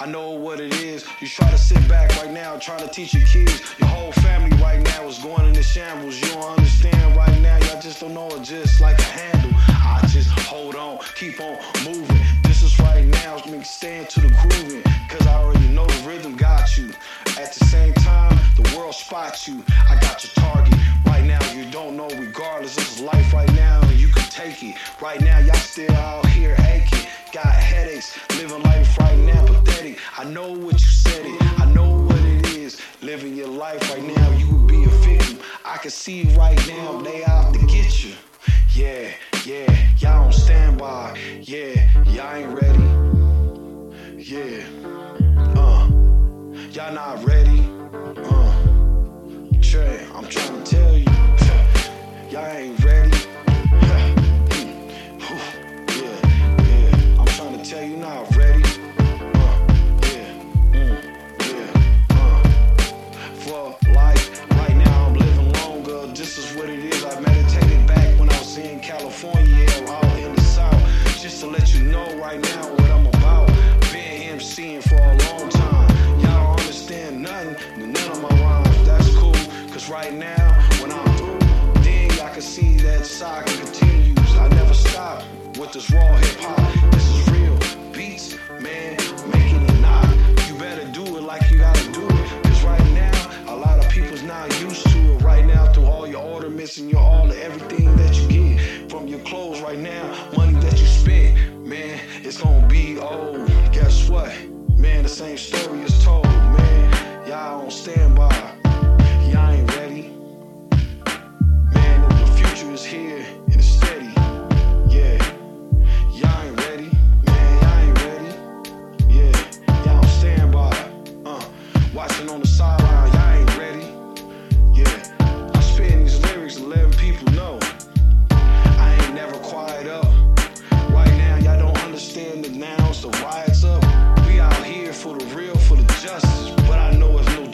I know what it is. You try to sit back right now, trying to teach your kids. Your whole family right now is going into shambles. You don't understand right now. Y'all just don't know it just like a handle. I just hold on, keep on moving. This is right now, me stand to the grooving. Cause I already know the rhythm got you. At the same time, the world spots you. I got your target. Right now, you don't know, regardless. This is life right now, and you can take it. Right now, y'all still out here aching. Got headaches, living know what you said it, I know what it is. Living your life right now, you would be a victim. I can see right now they out to get you. Yeah, yeah, y'all don't stand by. Yeah, y'all ain't ready. Yeah, uh, y'all not ready. Uh, Trey, I'm trying to tell you, y'all ain't ready. Let you know right now what I'm about. Been MCing for a long time. Y'all don't understand nothing, none of my rhymes. That's cool, cause right now when I'm through, then y'all can see that saga continues. I never stop with this raw hip hop. This is real beats, man, making it knock. You better do it like you gotta do it. Cause right now, a lot of people's not used to it right now through all your ornaments and your all everything that you get from your clothes right now, money that you spent, man, it's gonna be old. Guess what? Man, the same story is told,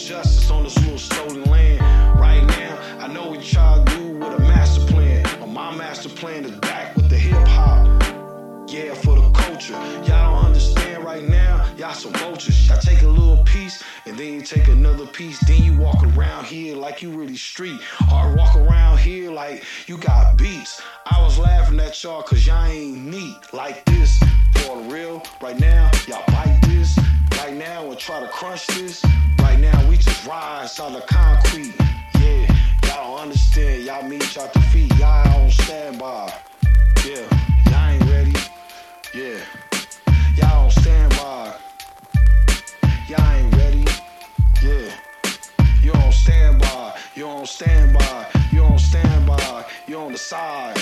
justice on this little stolen land. Right now, I know what y'all do with a master plan. But my master plan is back with the hip hop. Yeah, for the culture. Y'all don't understand right now. Y'all some vultures. Y'all take a little piece and then you take another piece. Then you walk around here like you really street. Or walk around here like you got beats. I was laughing at y'all cause y'all ain't neat like this. For real, right now, y'all. Now, try to crunch this. Right now, we just rise on the concrete. Yeah, y'all don't understand. Y'all meet y'all defeat. Y'all on standby. Yeah, y'all ain't ready. Yeah, y'all don't stand by. Y'all ain't ready. Yeah, you don't stand by. You don't stand by. You don't stand by. You on the side.